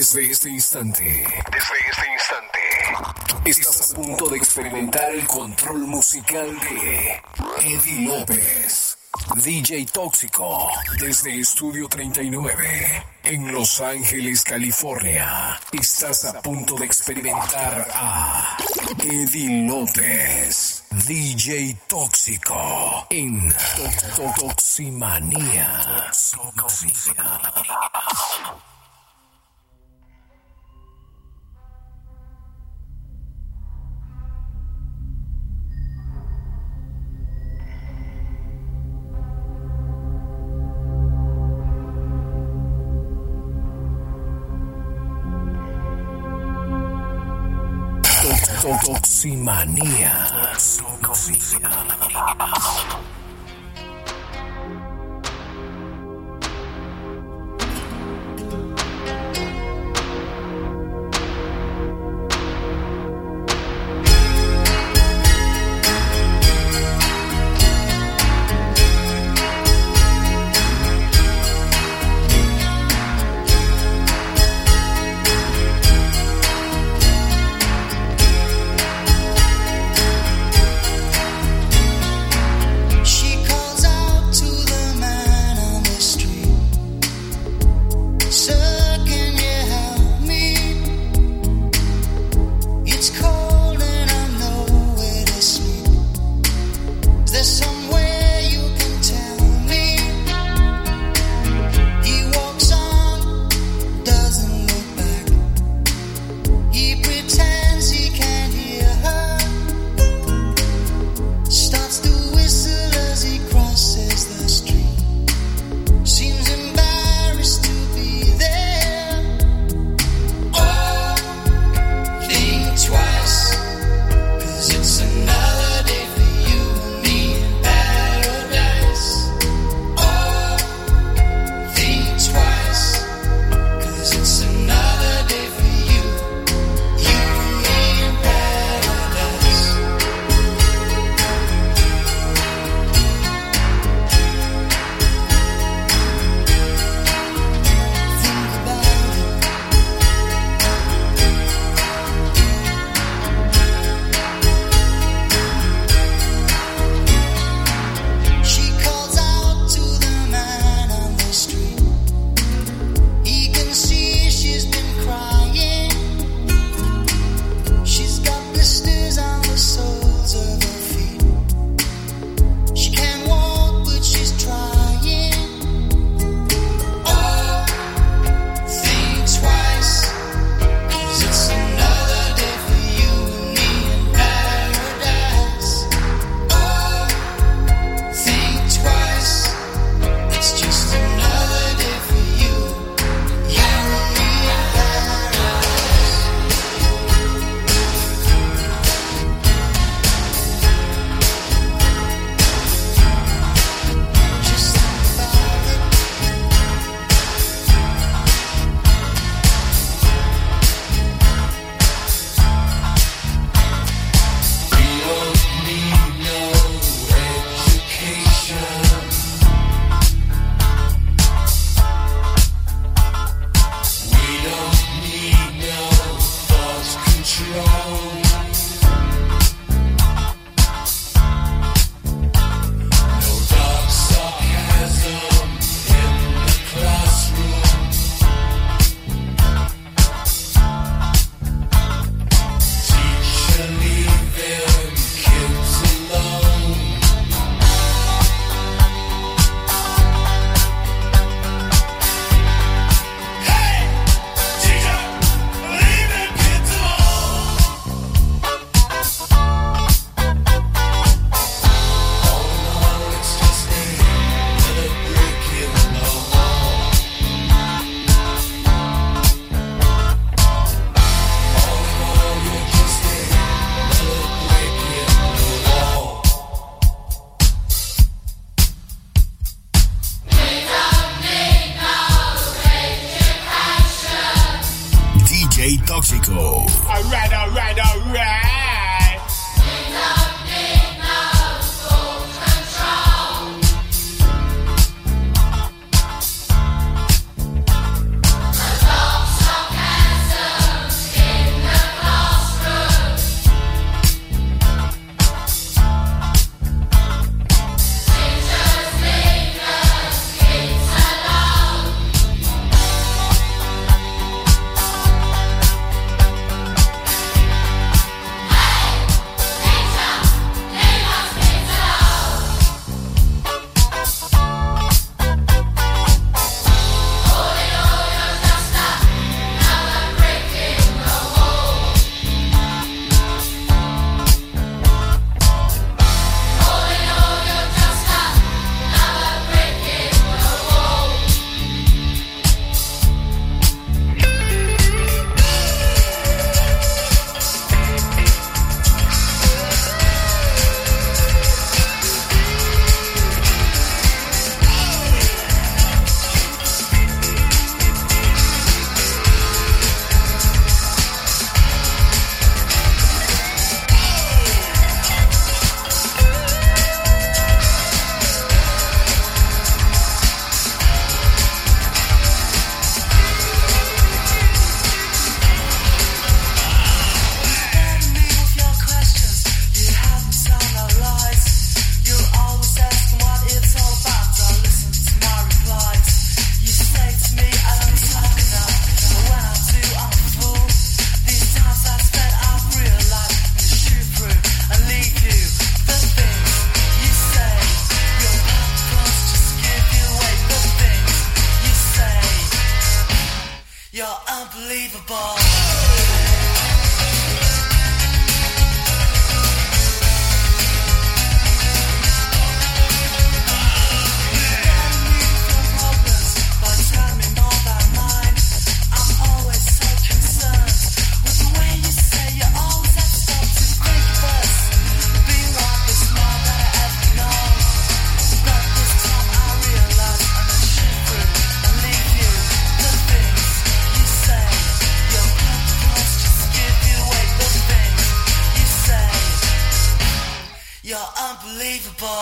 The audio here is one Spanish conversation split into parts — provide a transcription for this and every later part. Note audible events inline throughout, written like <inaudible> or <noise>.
Desde este instante, desde este instante, estás a punto de experimentar el control musical de Eddie López, DJ Tóxico, desde Estudio 39, en Los Ángeles, California. Estás a punto de experimentar a Eddie López, DJ Tóxico, en Toximanía. Toximanía. Toximanía.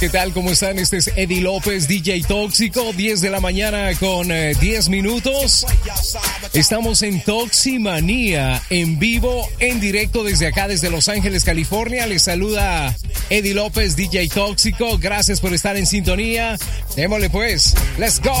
¿qué tal? ¿Cómo están? Este es Eddie López, DJ Tóxico, 10 de la mañana con 10 eh, minutos. Estamos en Toximanía, en vivo, en directo desde acá, desde Los Ángeles, California. Les saluda Eddie López, DJ Tóxico. Gracias por estar en sintonía. Démosle pues, let's go.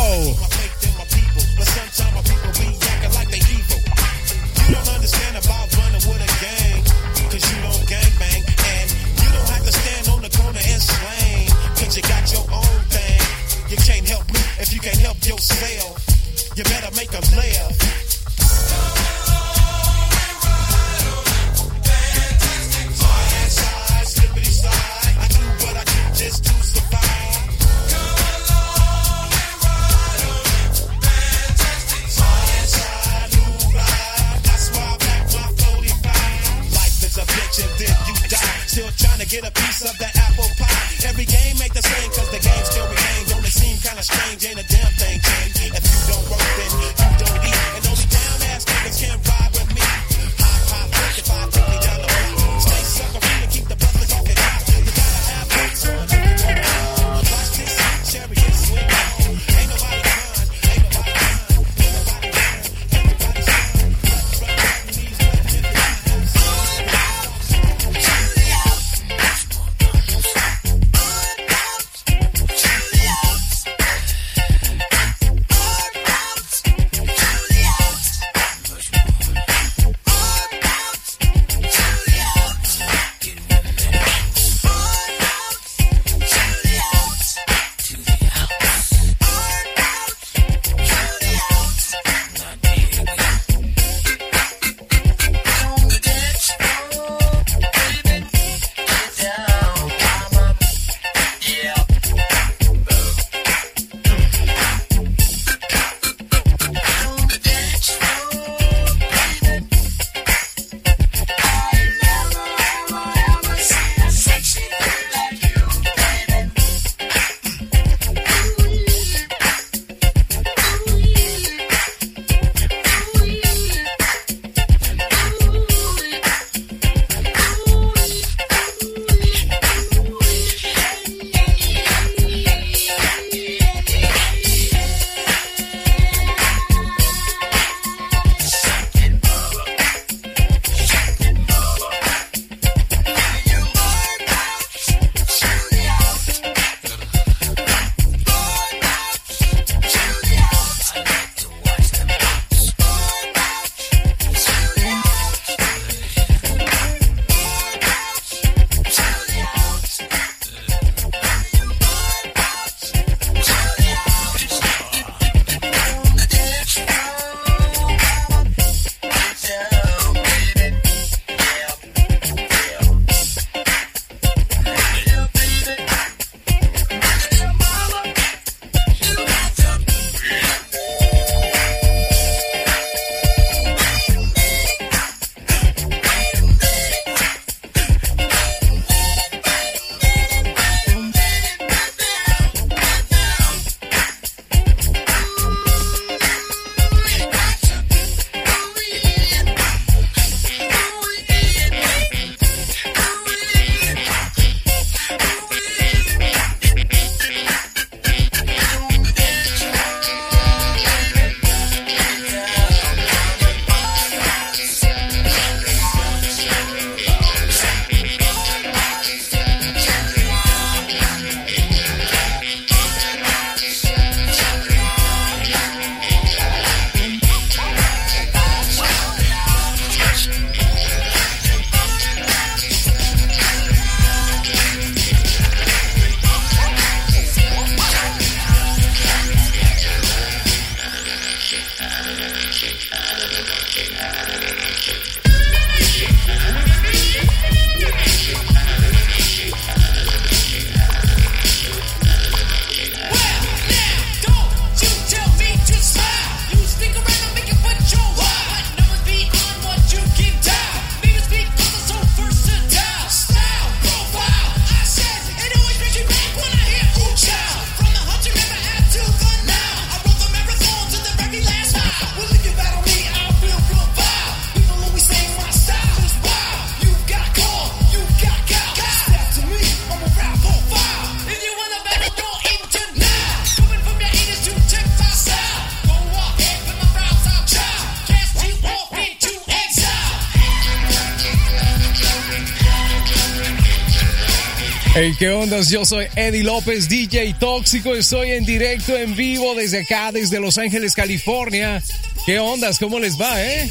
¿Qué ondas? Yo soy Eddie López, DJ Tóxico. Estoy en directo, en vivo, desde acá, desde Los Ángeles, California. ¿Qué ondas? ¿Cómo les va, eh?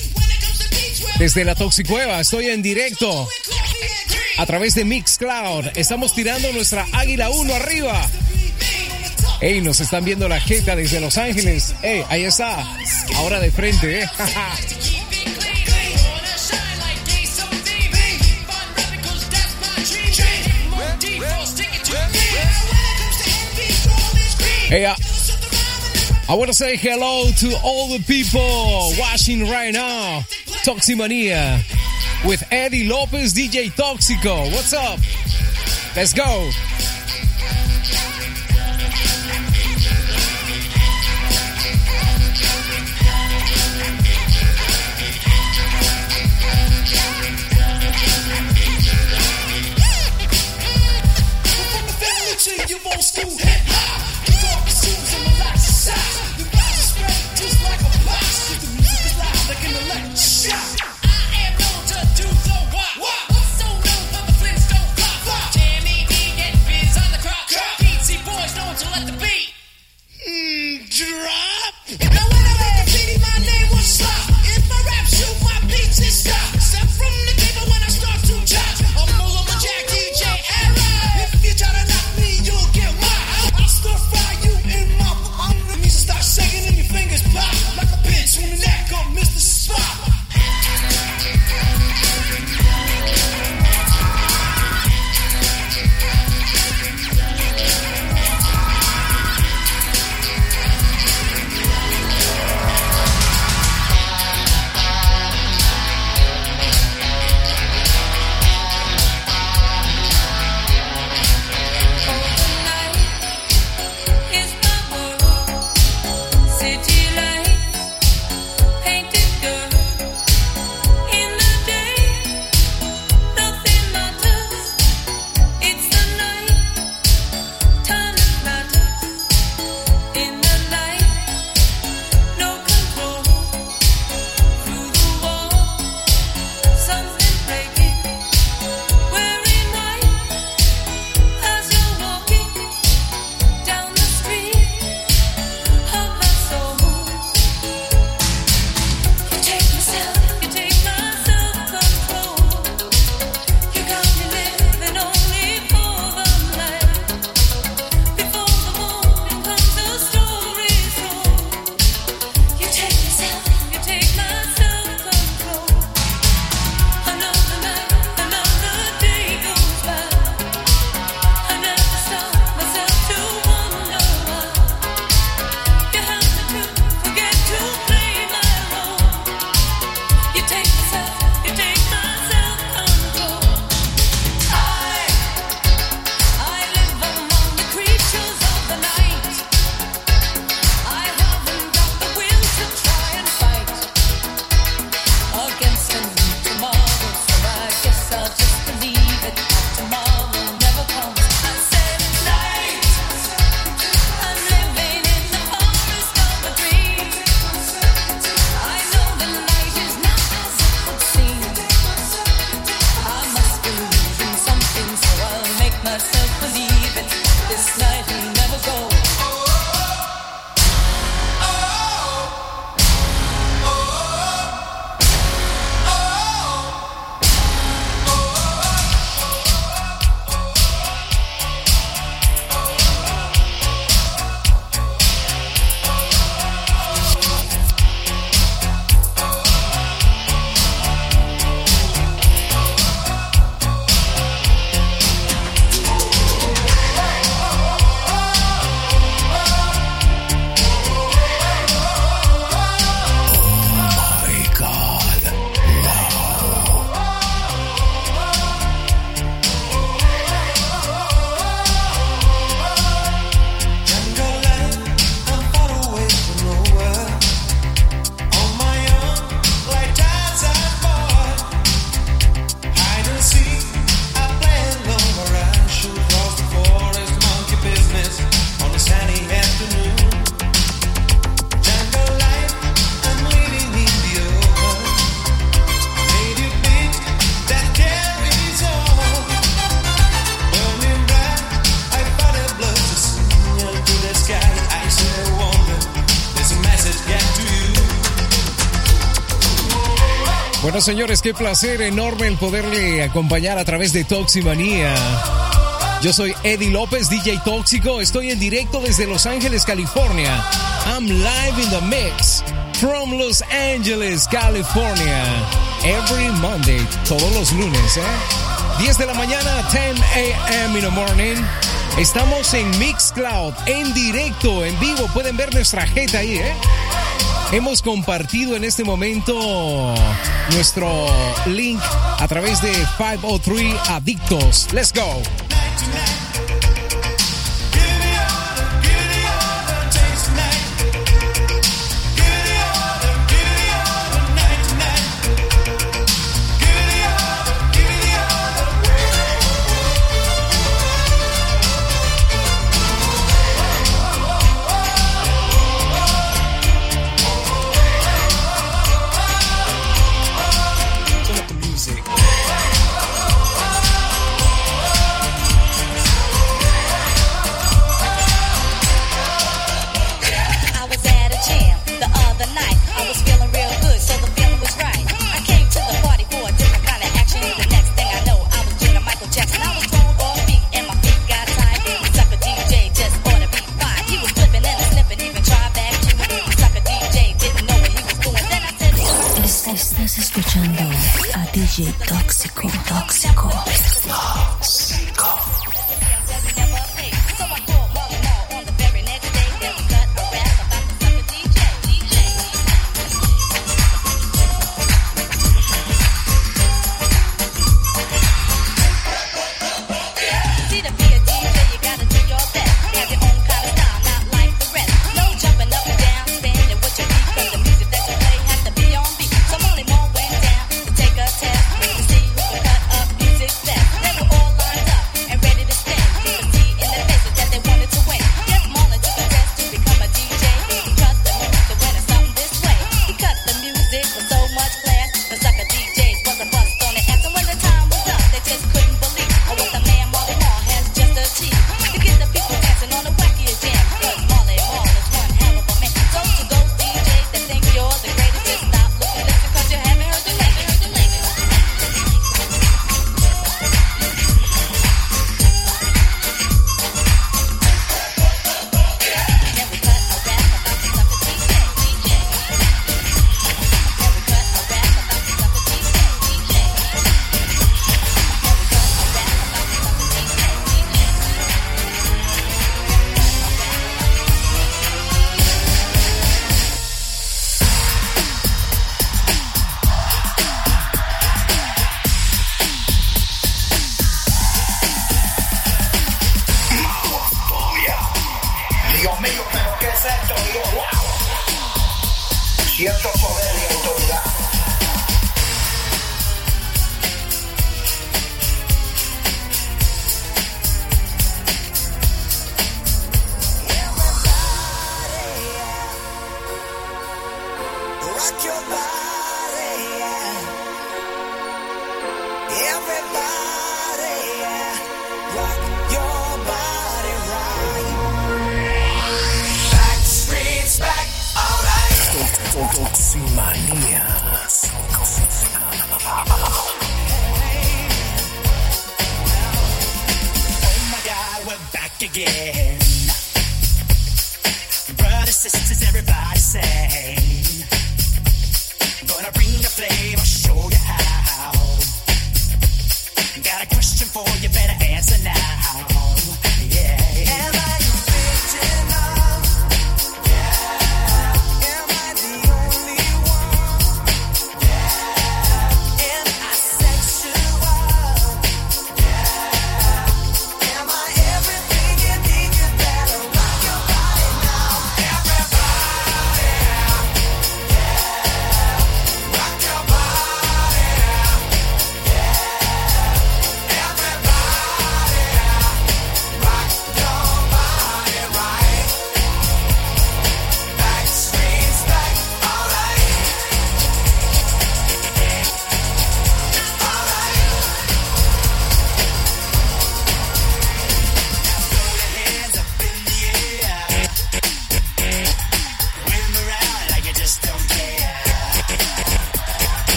Desde la Toxicueva, estoy en directo. A través de Mixcloud, estamos tirando nuestra Águila 1 arriba. Hey, nos están viendo la jeta desde Los Ángeles. Hey, ahí está. Ahora de frente, eh. <laughs> Hey, uh, I want to say hello to all the people watching right now. Toximania with Eddie Lopez, DJ Toxico. What's up? Let's go. señores, qué placer enorme el poderle acompañar a través de Toximanía. Yo soy Eddie López, DJ Tóxico. Estoy en directo desde Los Ángeles, California. I'm live in the mix from Los Angeles, California. Every Monday, todos los lunes, ¿eh? 10 de la mañana, 10 a.m. in the morning. Estamos en Mixcloud, en directo, en vivo. Pueden ver nuestra jeta ahí, ¿eh? Hemos compartido en este momento nuestro link a través de 503 Adictos. Let's go.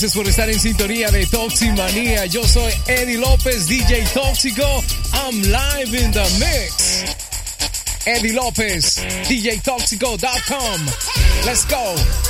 Gracias por estar en sintonía de Toximanía. Yo soy Eddie López, DJ Tóxico. I'm live in the mix. Eddie López, DJTóxico.com. Let's go.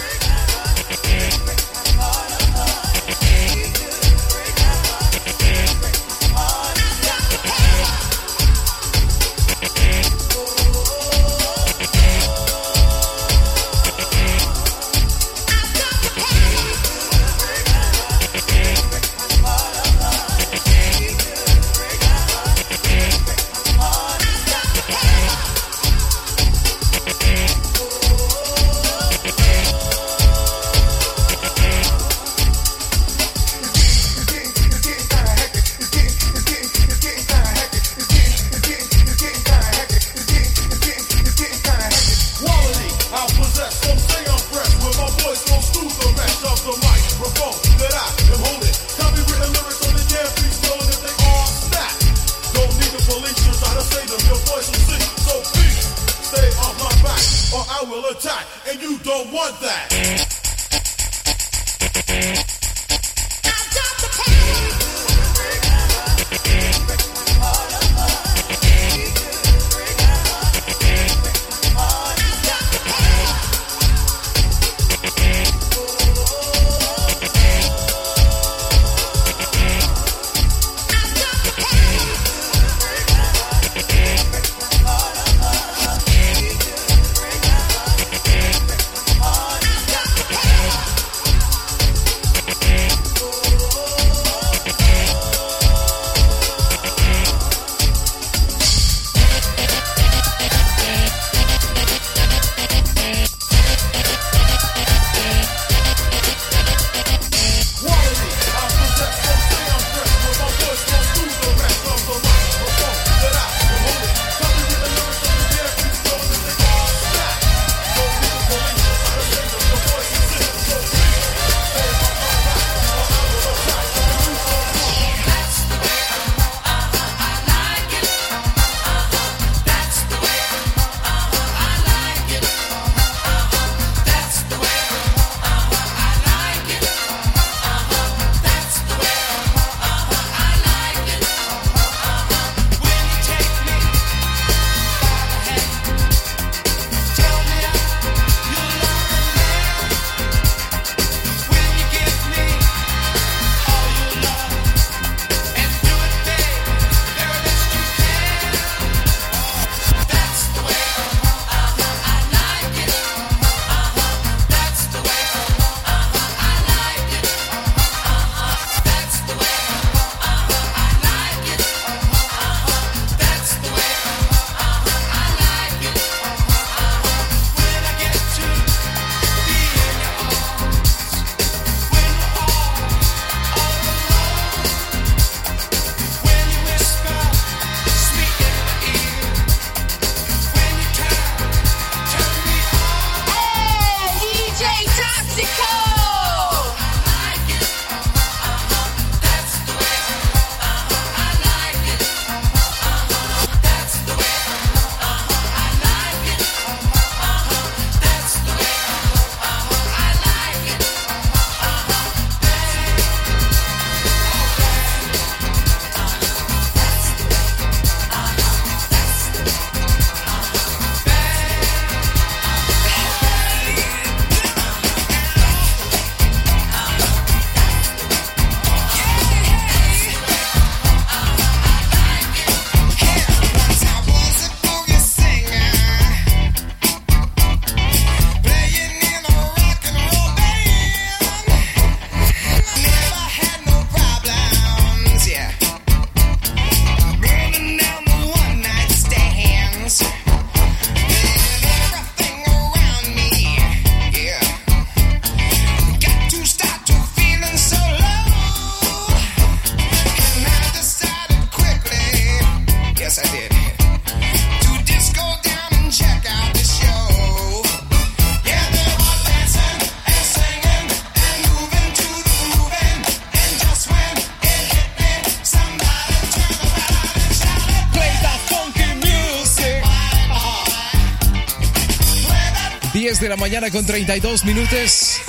la mañana con 32 minutos.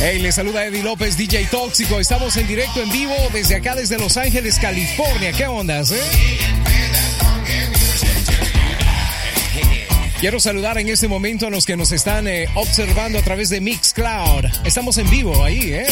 Hey, les saluda Eddie López, DJ Tóxico. Estamos en directo, en vivo, desde acá, desde Los Ángeles, California. ¿Qué ondas, eh? Quiero saludar en este momento a los que nos están eh, observando a través de Mixcloud. Estamos en vivo ahí, ¿eh?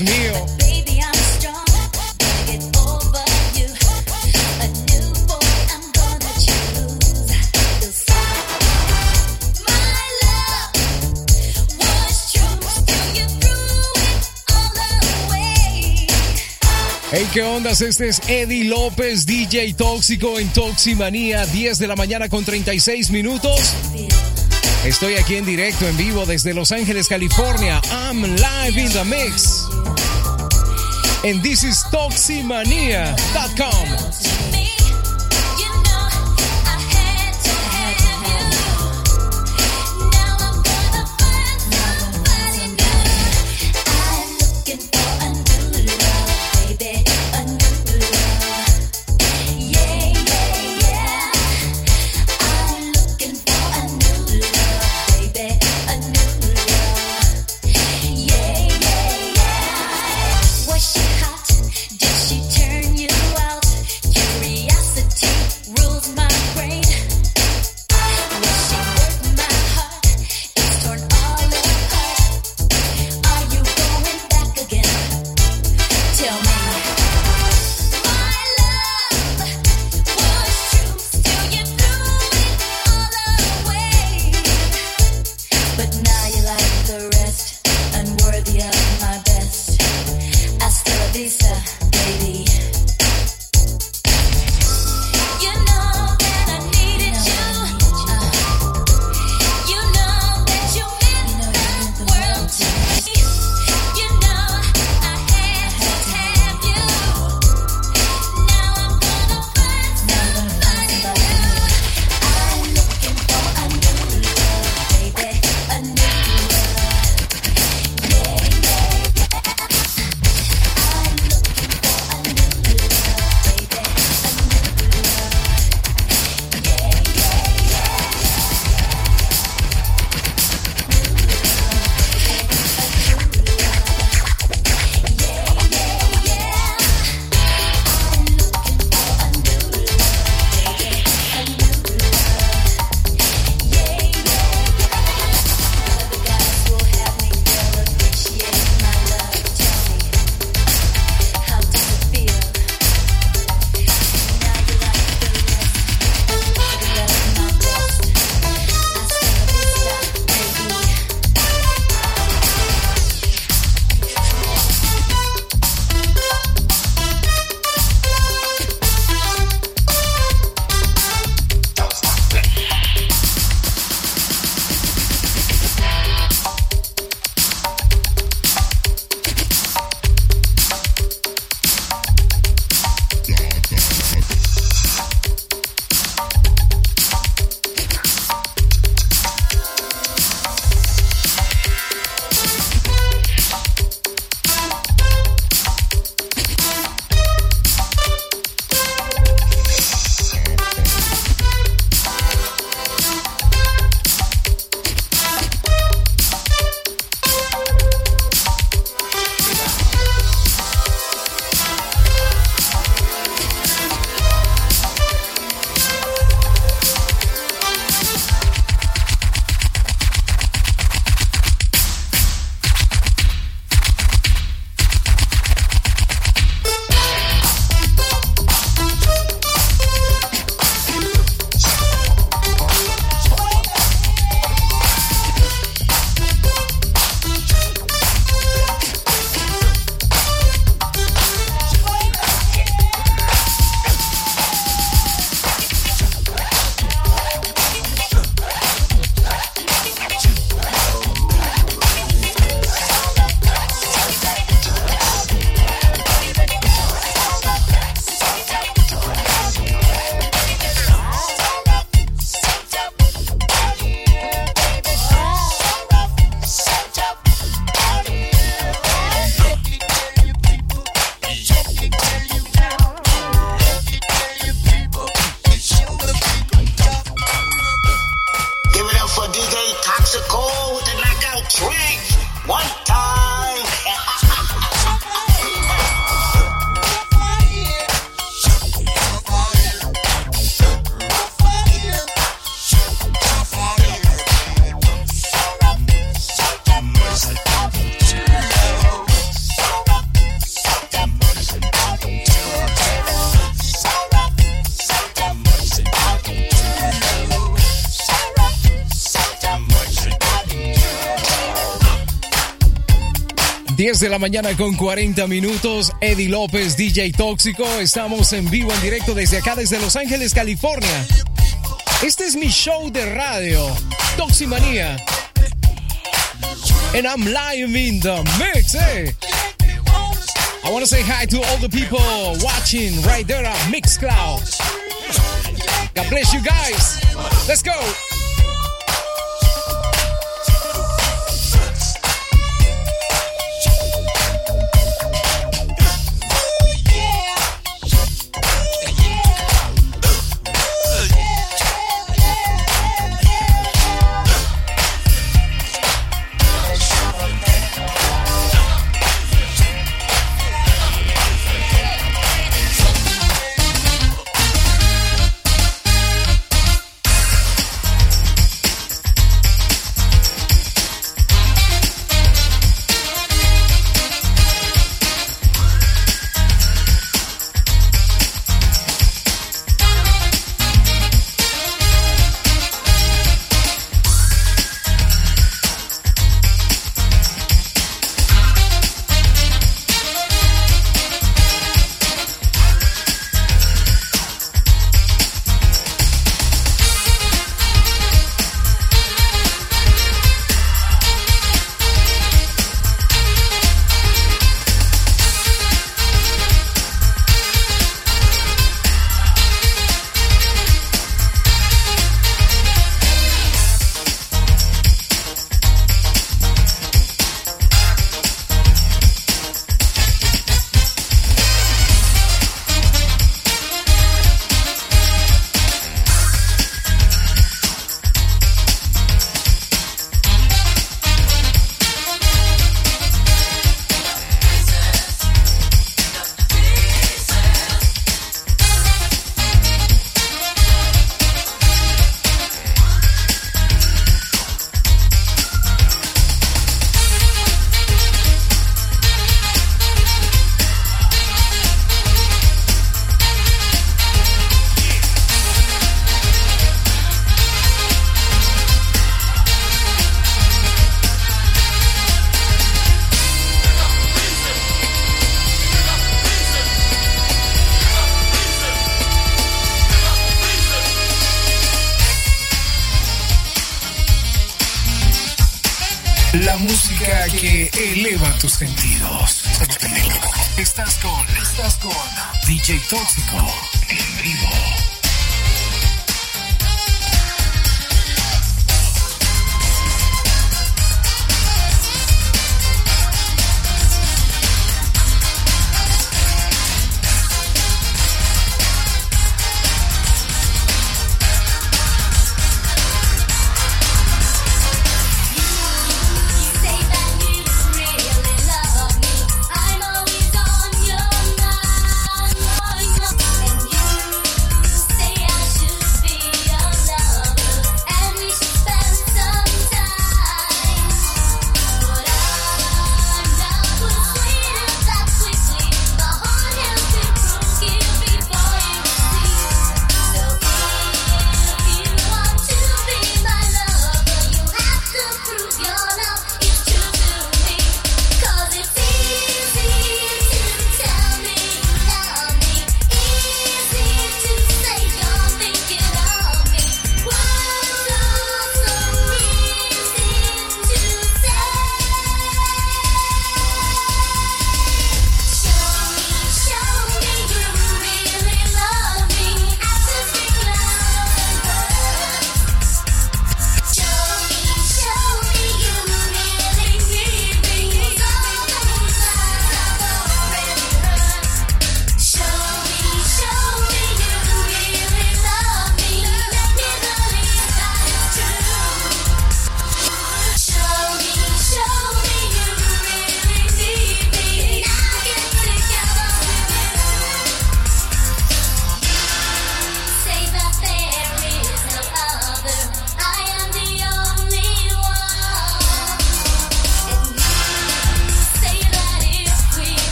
Mío. Hey, ¿qué ondas? Este es Eddie López, DJ Tóxico en Toximanía, 10 de la mañana con 36 minutos. Estoy aquí en directo, en vivo, desde Los Ángeles, California. I'm live in the mix. and this is toximanía.com. mañana con 40 minutos. Eddie López, DJ Tóxico. Estamos en vivo, en directo desde acá, desde Los Ángeles, California. Este es mi show de radio, Toximanía. And I'm live in the mix, eh? I want to say hi to all the people watching right there at Mixcloud. God bless you guys. Let's go.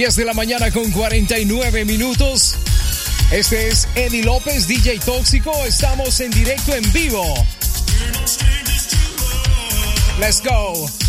10 de la mañana con 49 minutos. Este es Eddie López, DJ Tóxico. Estamos en directo en vivo. Let's go.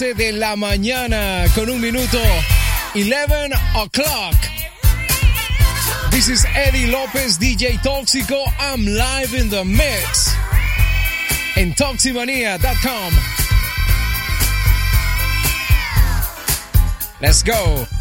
11 de la mañana con un minuto. 11 o'clock. This is Eddie Lopez, DJ Tóxico. I'm live in the mix. En Toximania.com. Let's go.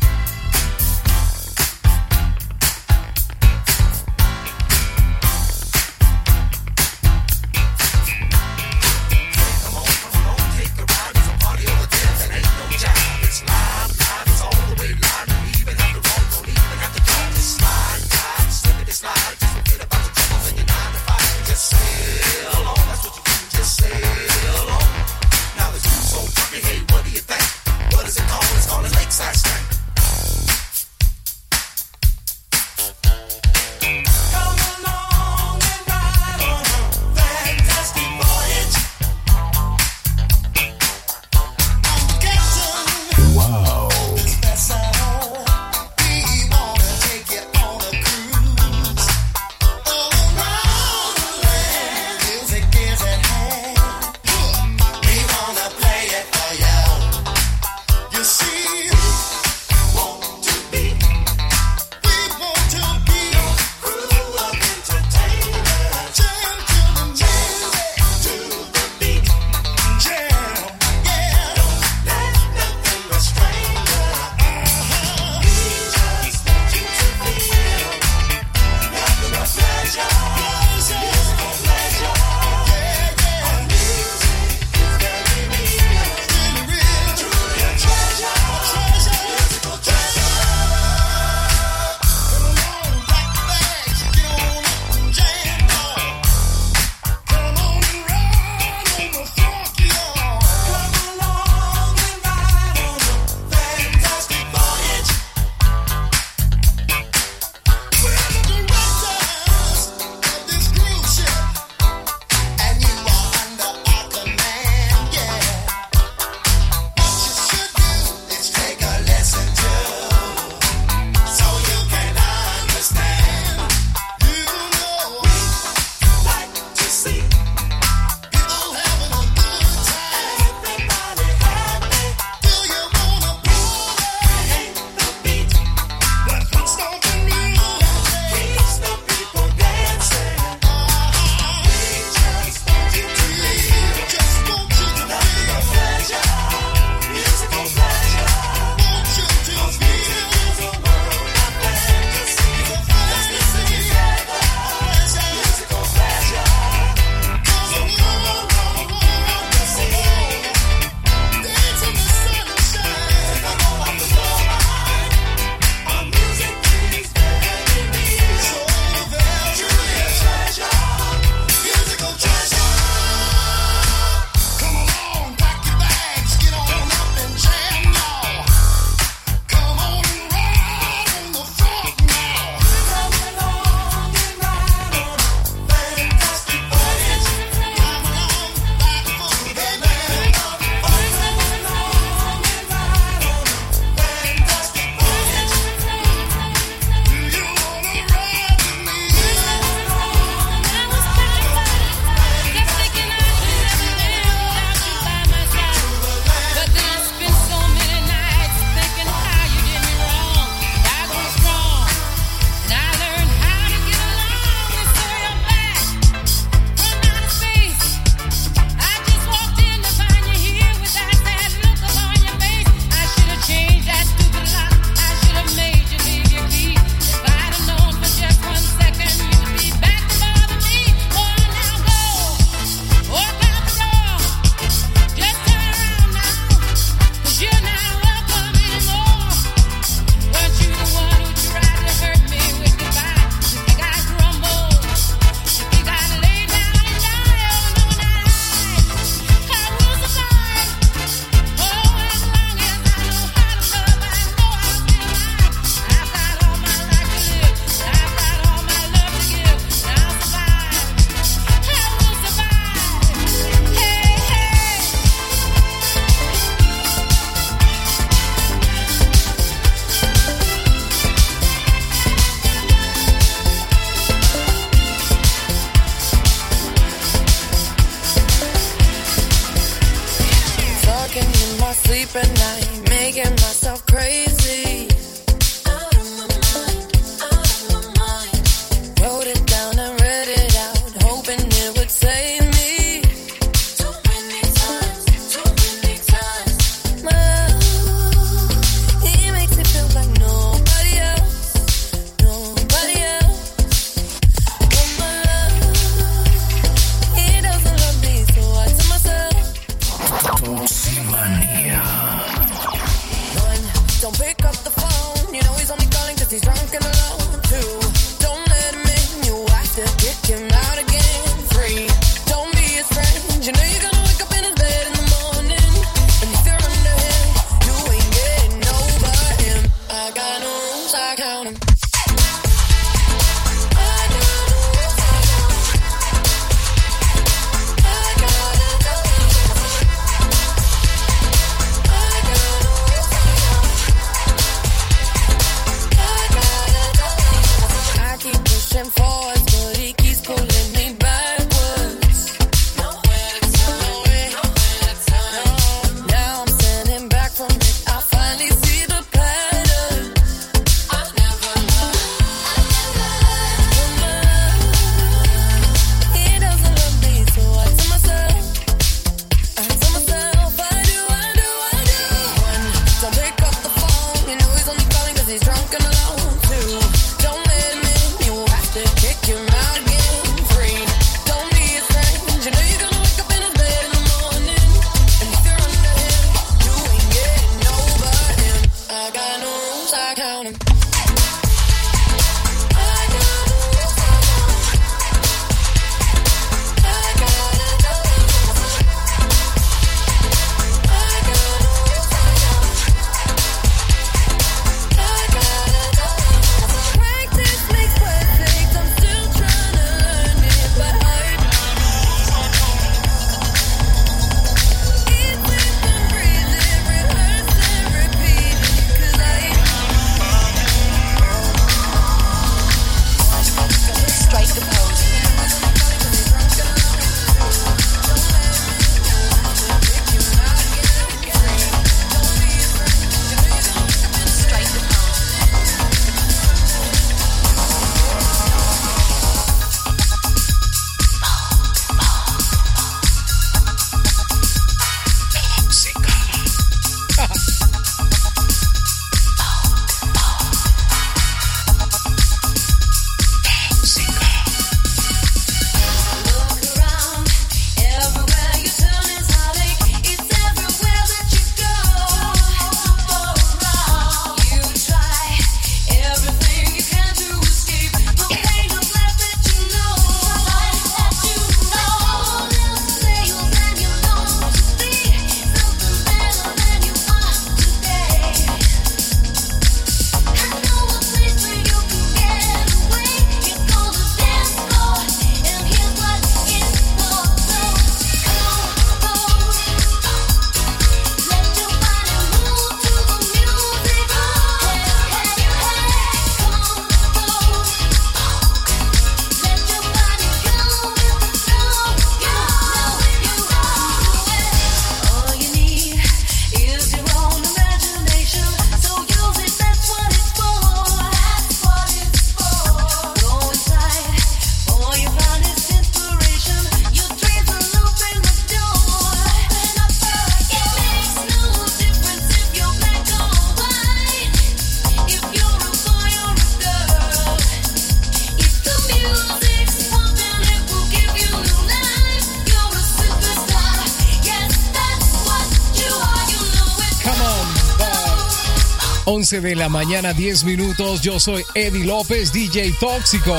11 de la mañana, 10 minutos. Yo soy Eddie López, DJ Tóxico.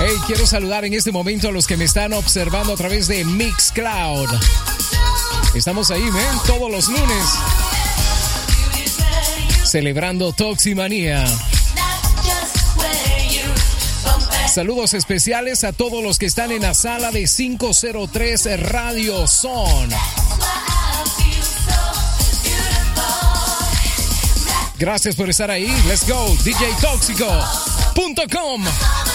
Hey, quiero saludar en este momento a los que me están observando a través de Mixcloud. Estamos ahí, ¿ven? Todos los lunes. Celebrando Toximanía. Saludos especiales a todos los que están en la sala de 503 Radio Son. Gracias por estar ahí. Let's go, DJToxico.com.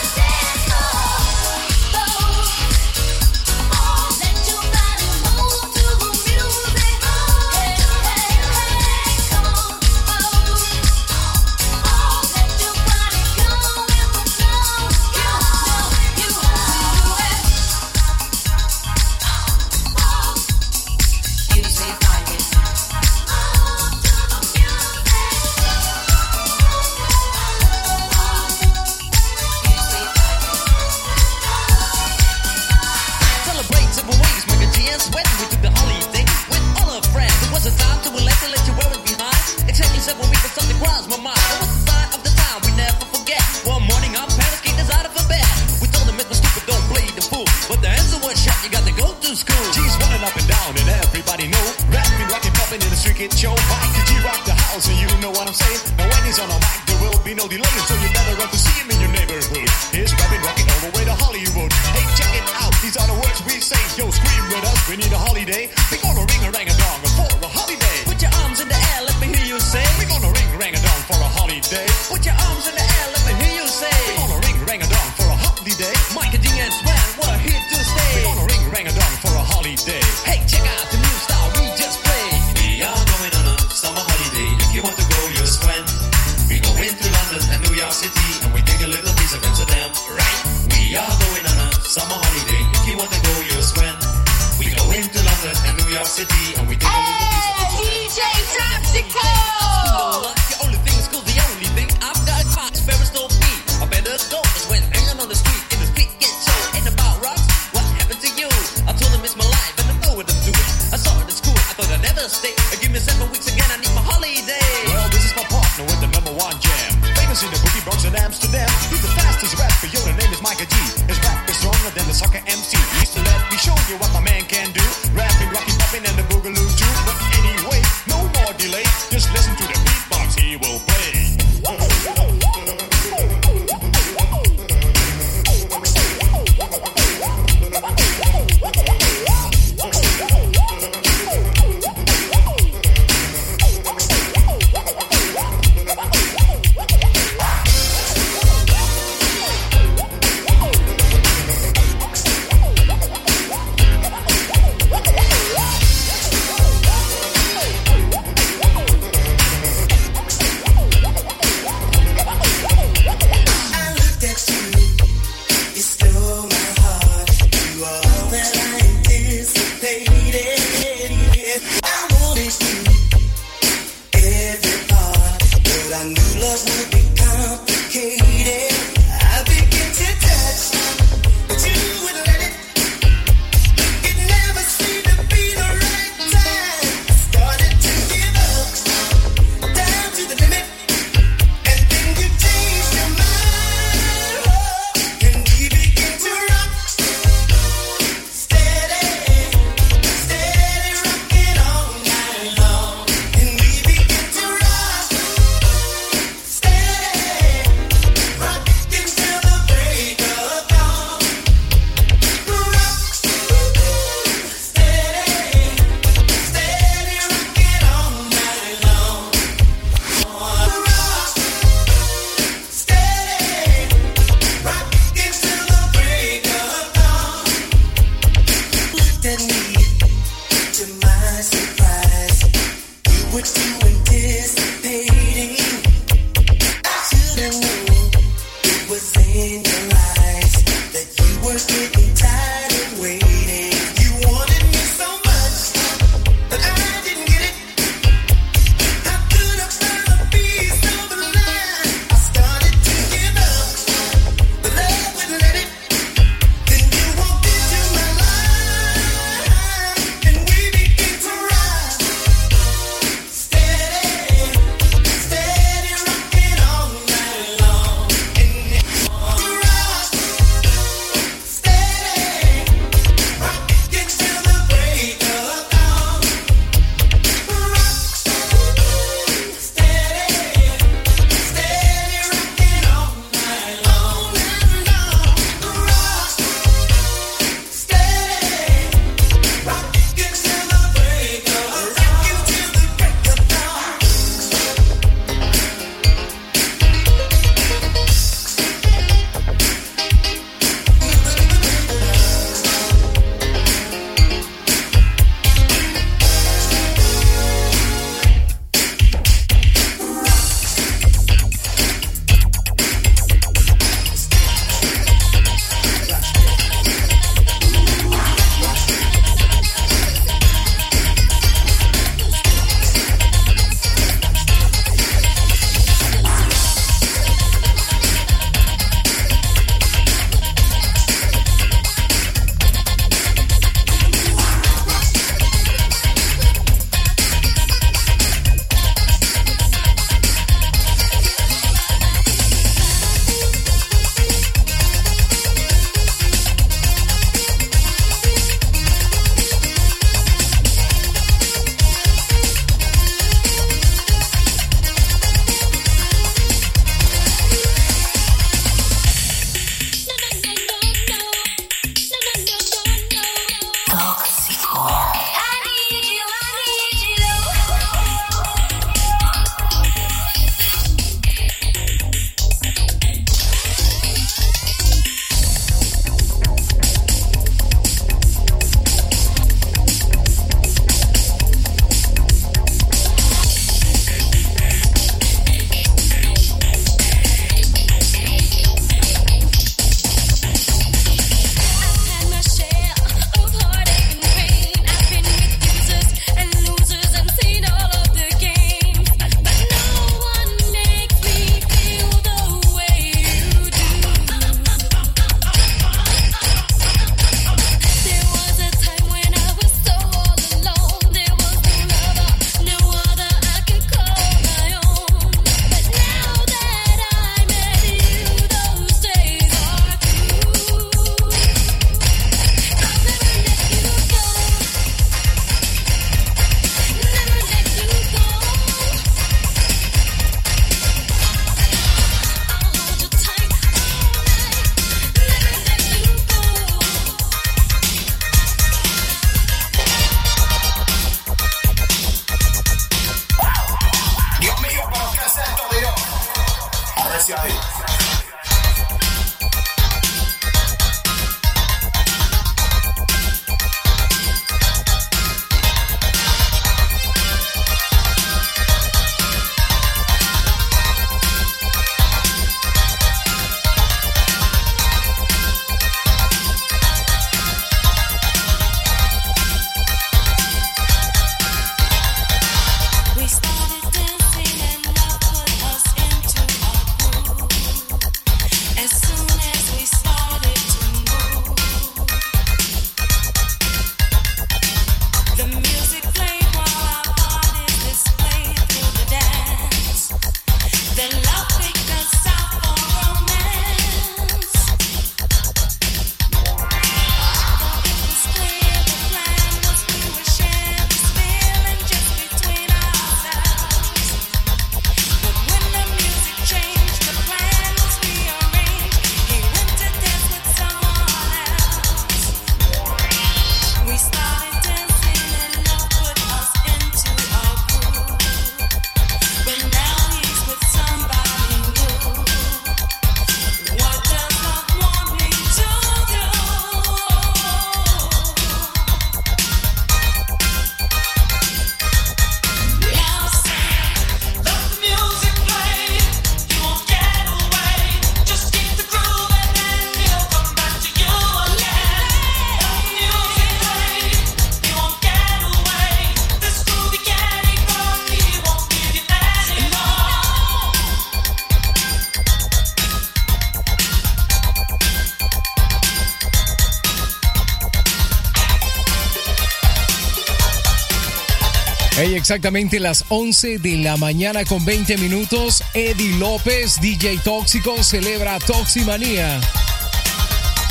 exactamente las 11 de la mañana con 20 minutos, Eddie López, DJ Tóxico, celebra Toximanía.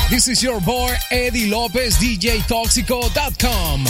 This is your boy, Eddie López, DJTóxico.com.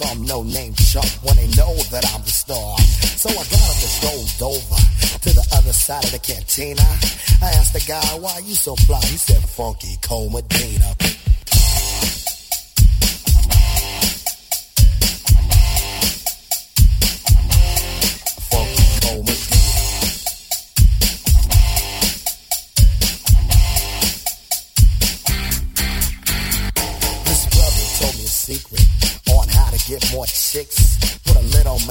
some no-name chump when they know that I'm the star. So I got up and strolled over to the other side of the cantina. I asked the guy, why you so fly? He said, funky Comedina."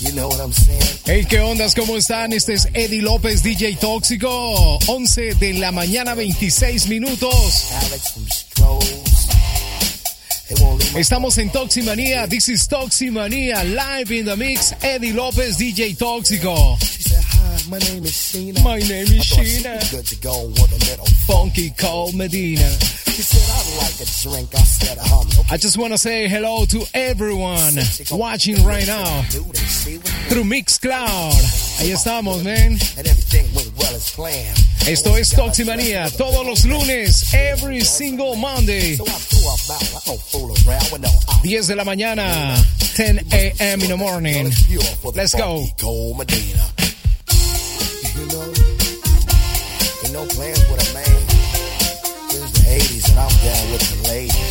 You know what I'm saying? Hey, ¿qué ondas? ¿Cómo están? Este es Eddie López, DJ Tóxico. 11 de la mañana, 26 minutos. Estamos en Toximania. This is Toximania. Live in the mix. Eddie López, DJ Tóxico. My name is Sheena. My name is Sheena. Funky Cole Medina. I just want to say hello to everyone watching right now through Mixcloud. Ahí estamos, man. Esto es Toximania todos los lunes, every single Monday. 10 de la mañana, 10 a.m. in the morning. Let's go. You plans with a man. place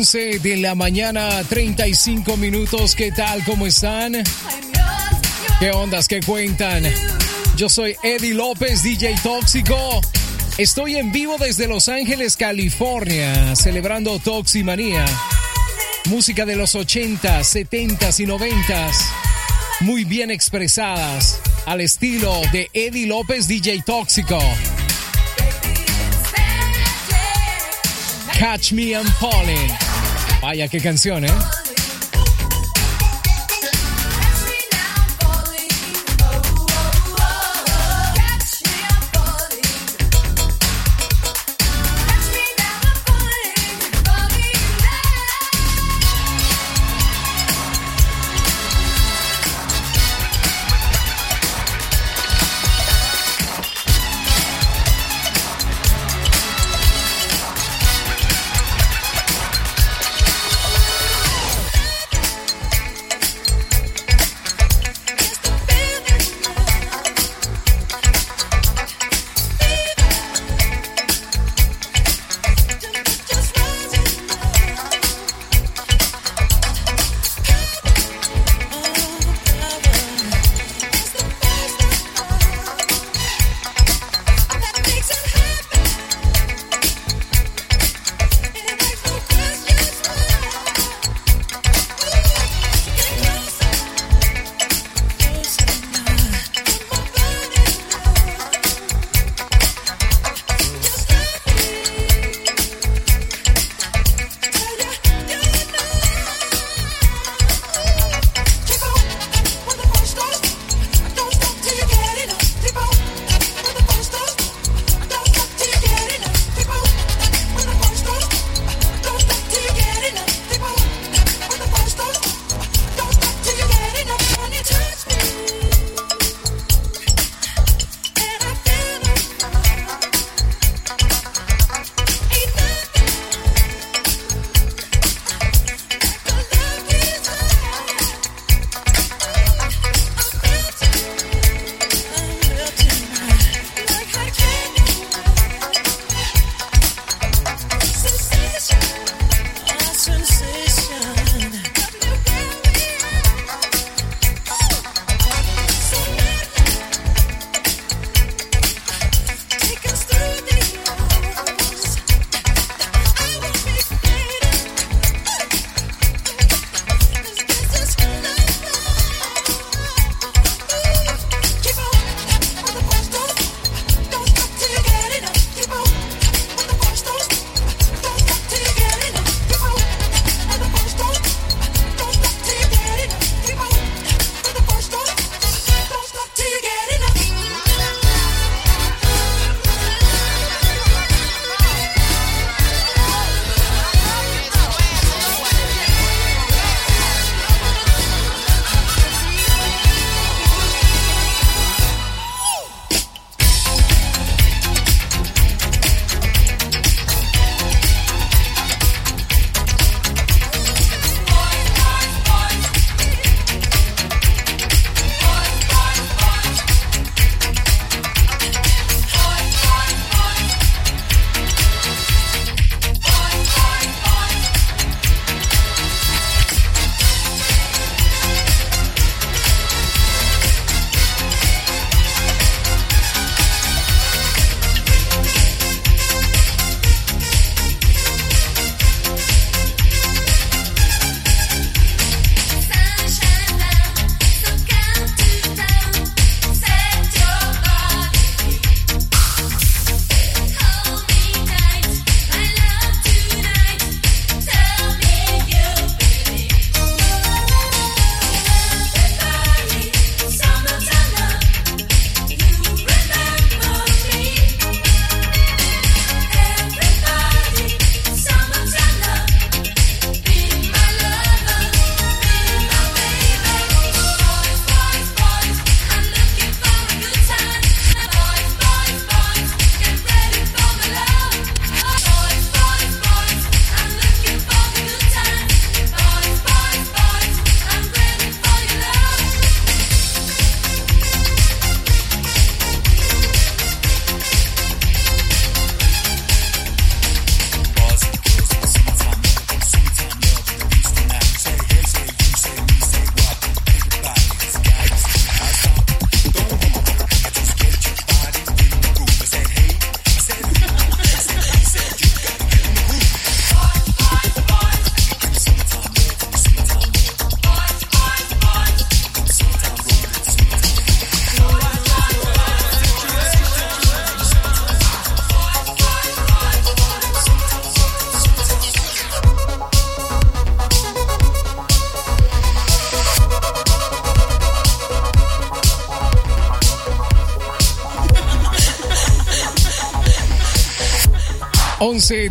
11 de la mañana, 35 minutos. ¿Qué tal? ¿Cómo están? ¿Qué ondas? ¿Qué cuentan? Yo soy Eddie López, DJ Tóxico. Estoy en vivo desde Los Ángeles, California, celebrando Toximanía. Música de los 80, 70 y 90 muy bien expresadas al estilo de Eddie López, DJ Tóxico. Catch Me I'm Falling. Vaya, qué canción, ¿eh?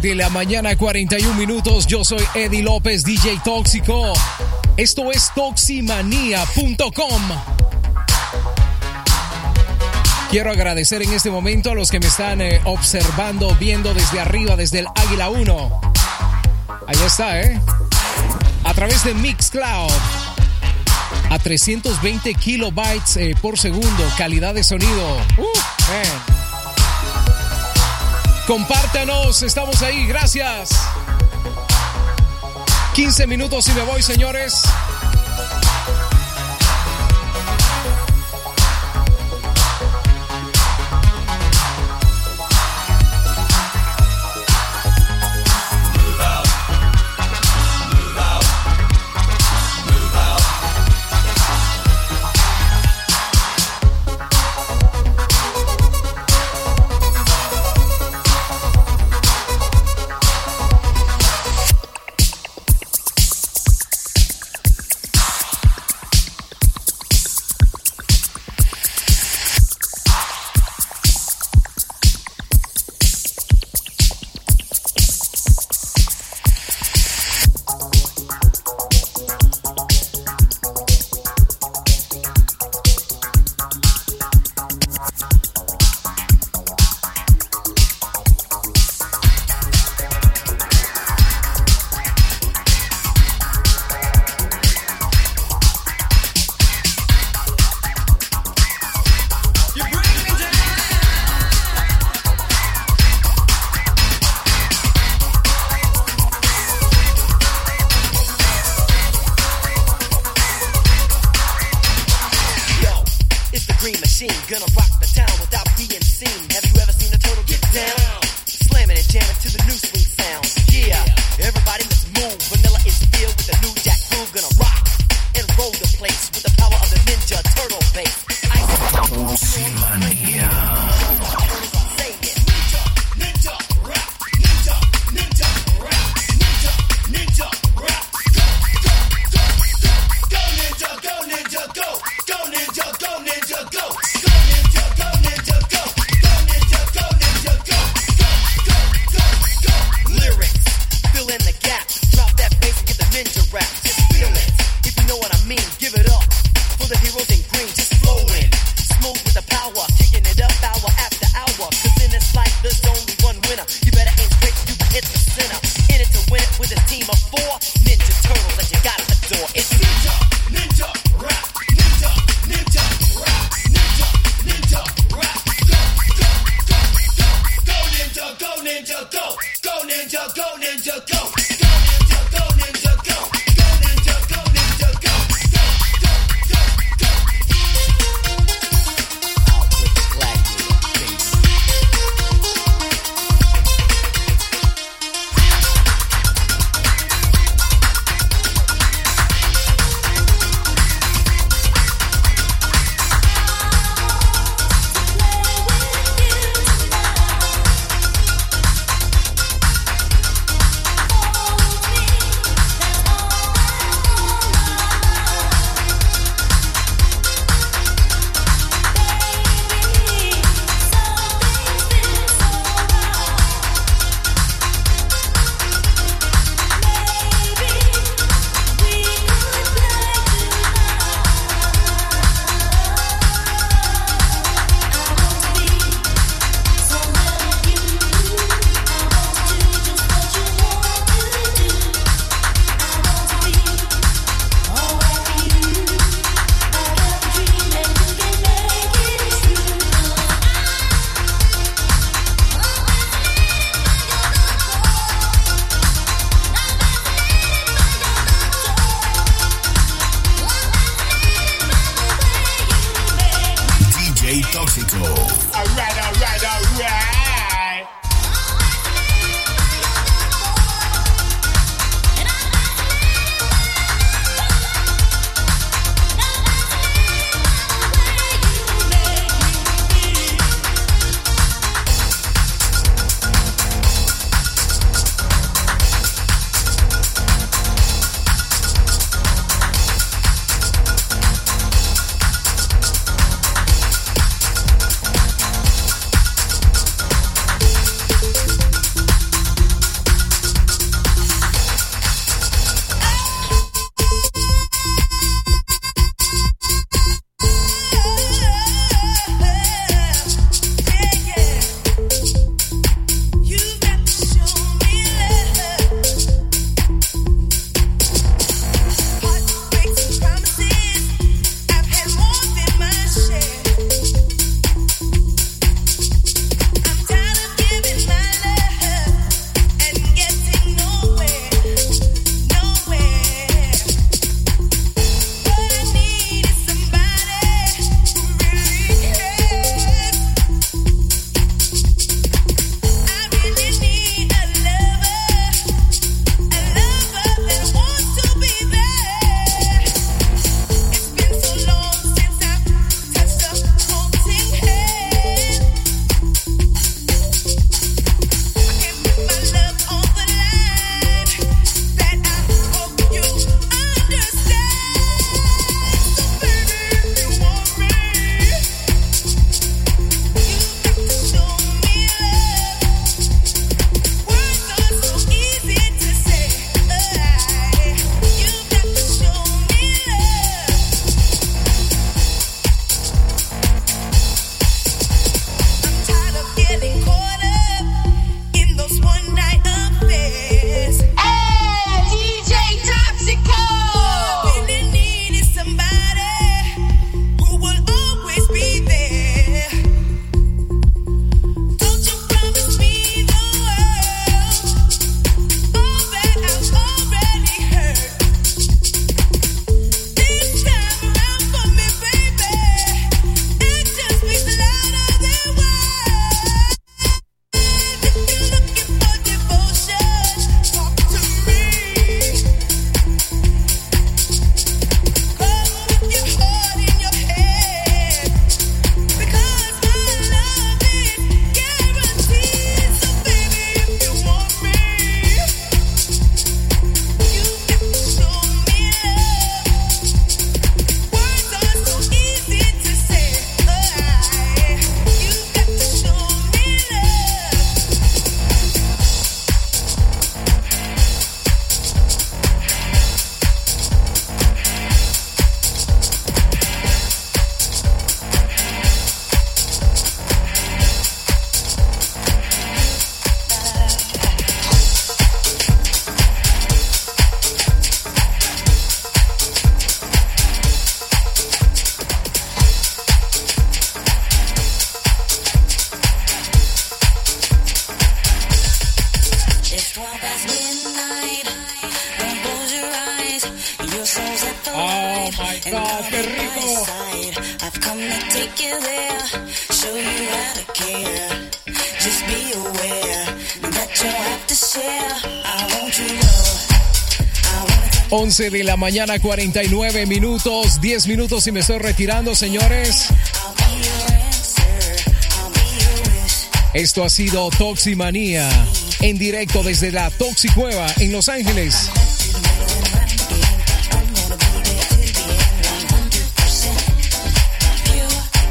de la mañana, 41 minutos. Yo soy Eddie López, DJ Tóxico. Esto es toximanía.com. Quiero agradecer en este momento a los que me están eh, observando, viendo desde arriba, desde el Águila 1. Ahí está, ¿eh? A través de Mixcloud. A 320 kilobytes eh, por segundo, calidad de sonido. Uh. Compártanos, estamos ahí, gracias. 15 minutos y me voy, señores. de la mañana, 49 minutos, 10 minutos y me estoy retirando, señores. Esto ha sido Toximanía, en directo desde la Toxicueva en Los Ángeles.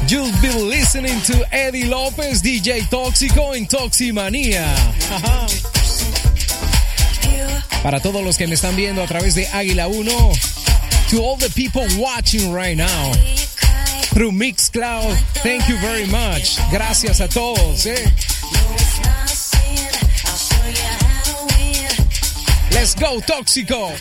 you'll be listening to Eddie López, DJ Tóxico en Toximania. Para todos los que me están viendo a través de Águila 1, to all the people watching right now. Through Mixcloud, thank you very much. Gracias a todos. Eh. Let's go, Tóxico.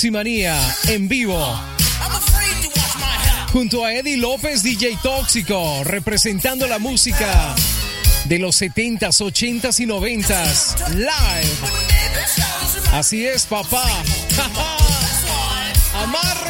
Toximanía en vivo. Junto a Eddie López, DJ Tóxico, representando la música de los 70s, 80s y 90s. Live. Así es, papá. <laughs> Amarra.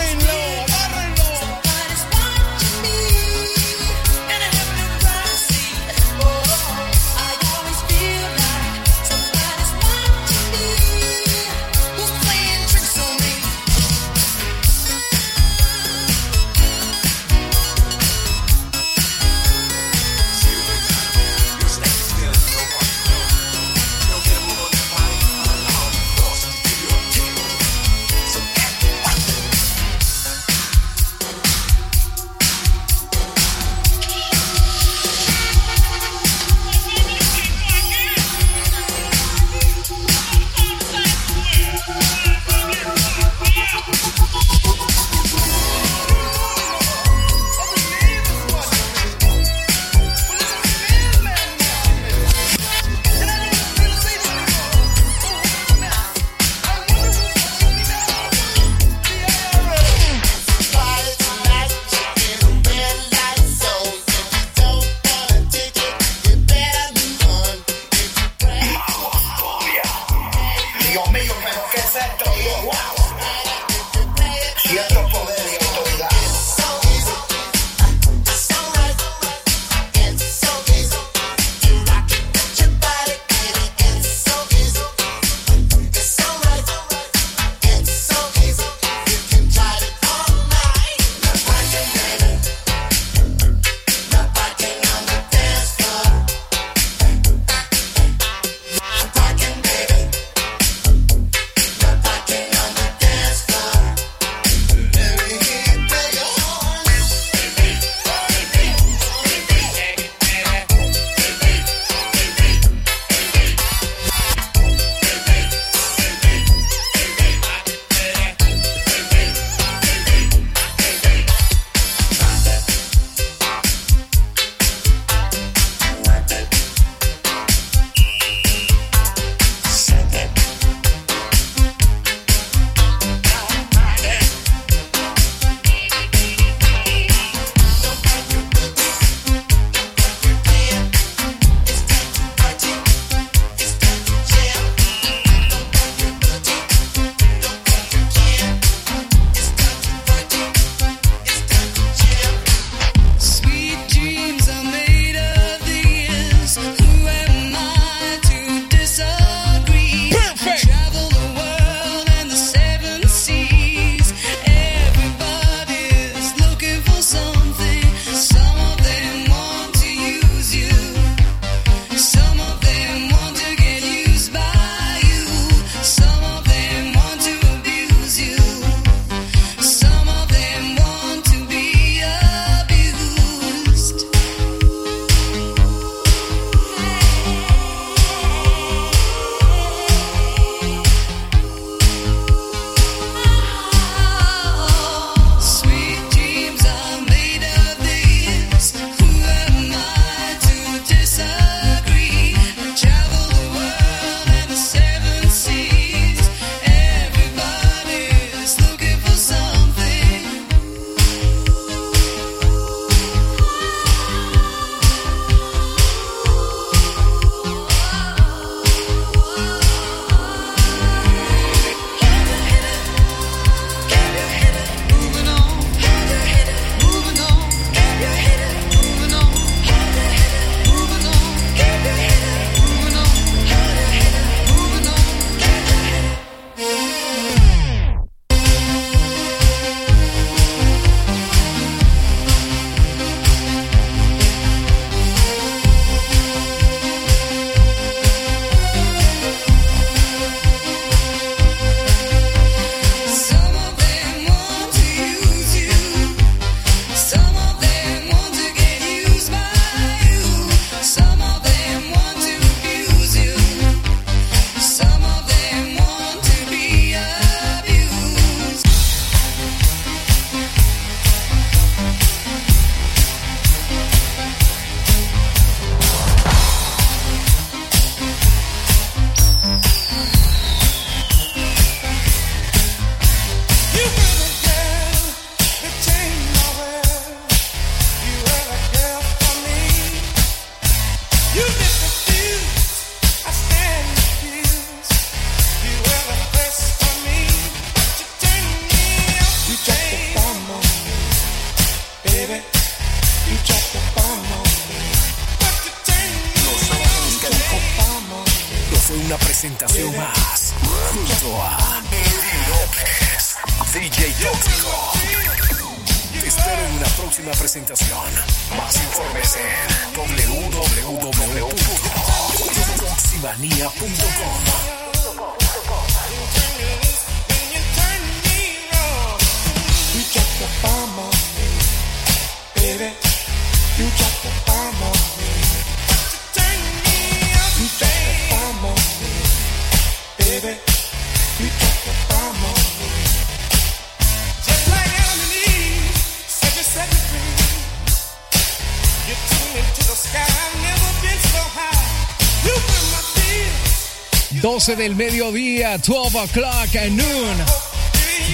del mediodía, 12 o'clock at noon.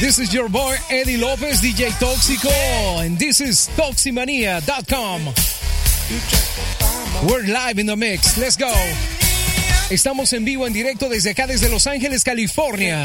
This is your boy Eddie López, DJ Tóxico, and this is Toximania.com. We're live in the mix, let's go. Estamos en vivo, en directo desde acá, desde Los Ángeles, California.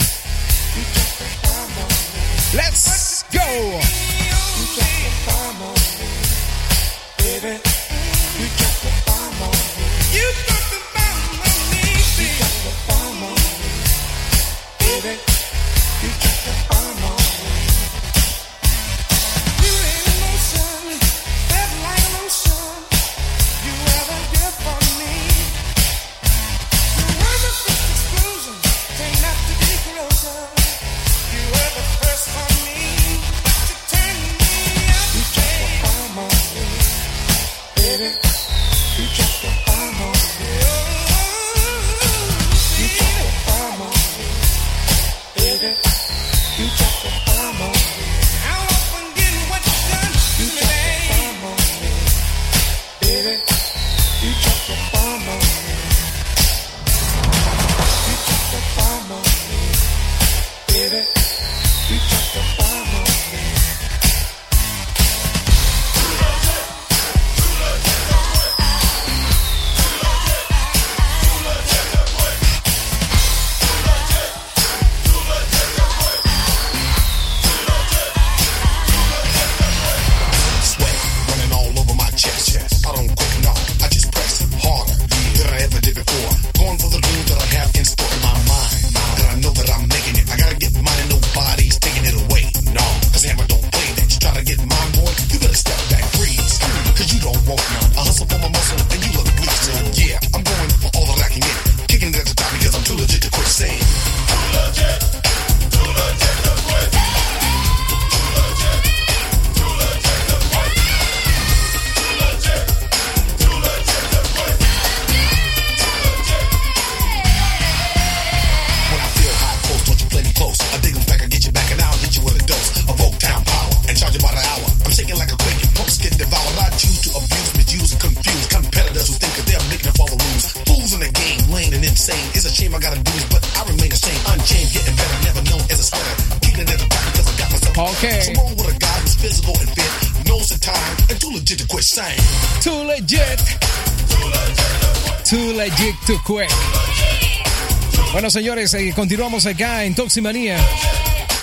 señores, eh, continuamos acá en Toximanía.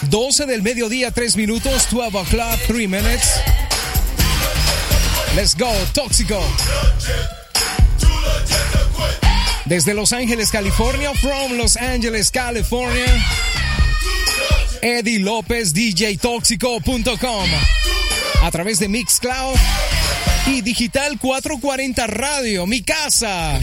12 del mediodía, 3 minutos, 12 o'clock, 3 minutes. Let's go, Tóxico. Desde Los Ángeles, California, from Los Ángeles, California. Eddie López, DJTóxico.com. A través de Mixcloud y Digital 440 Radio, mi casa.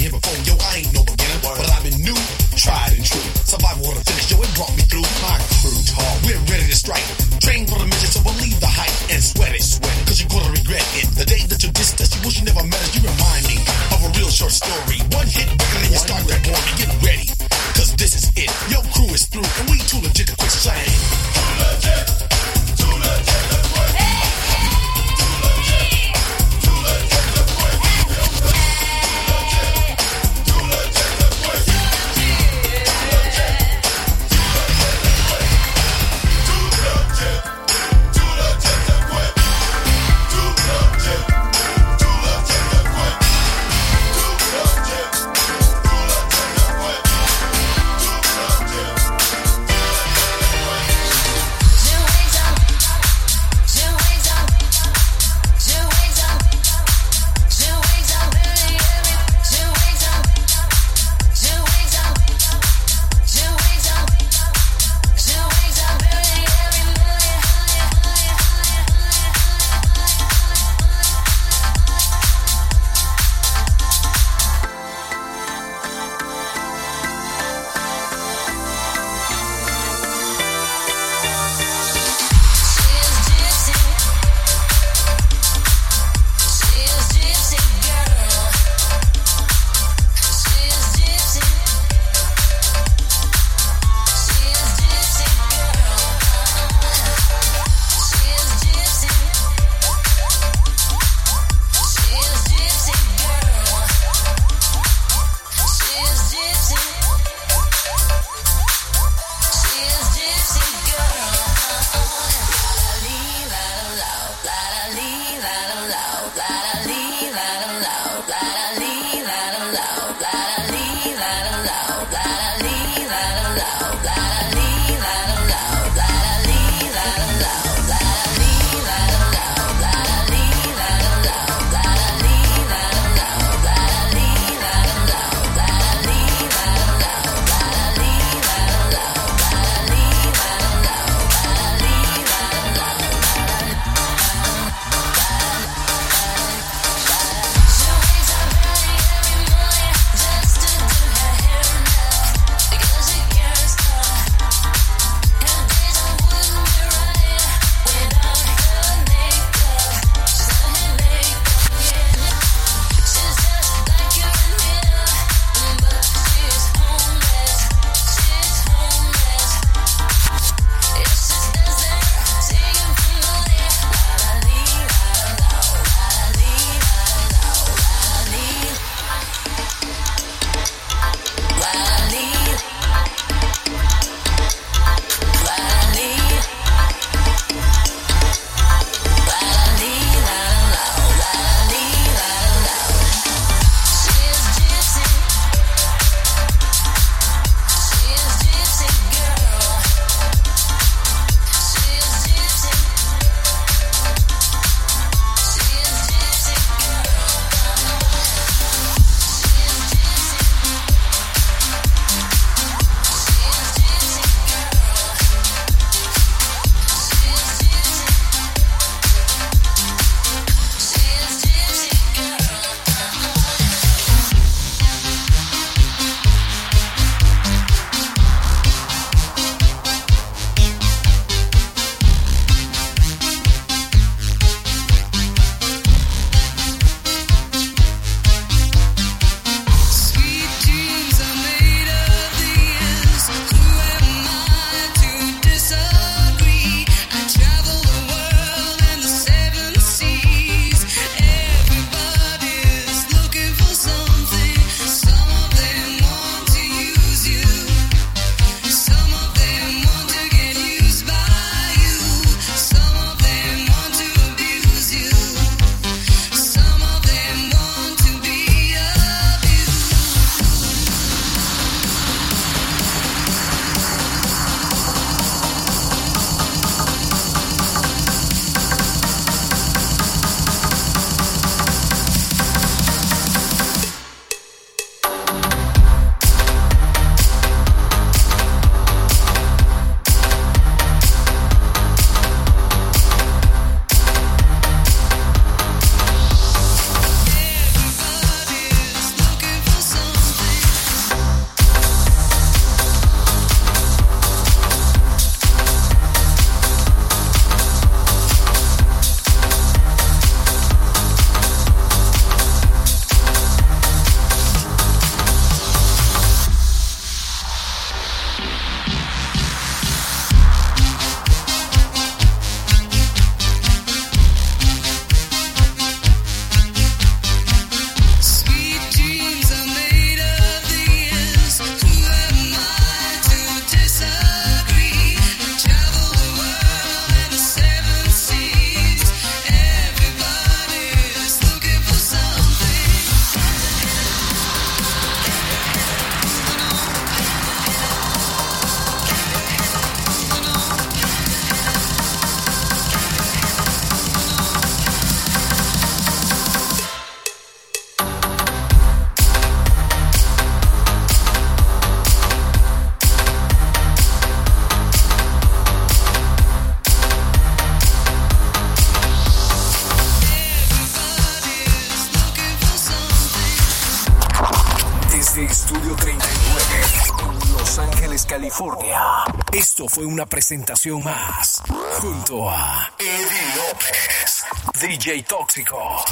Fue una presentación más, junto a Eddie López, DJ Tóxico.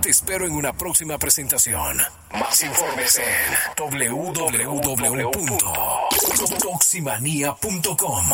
Te espero en una próxima presentación. Más informes en www.toximanía.com.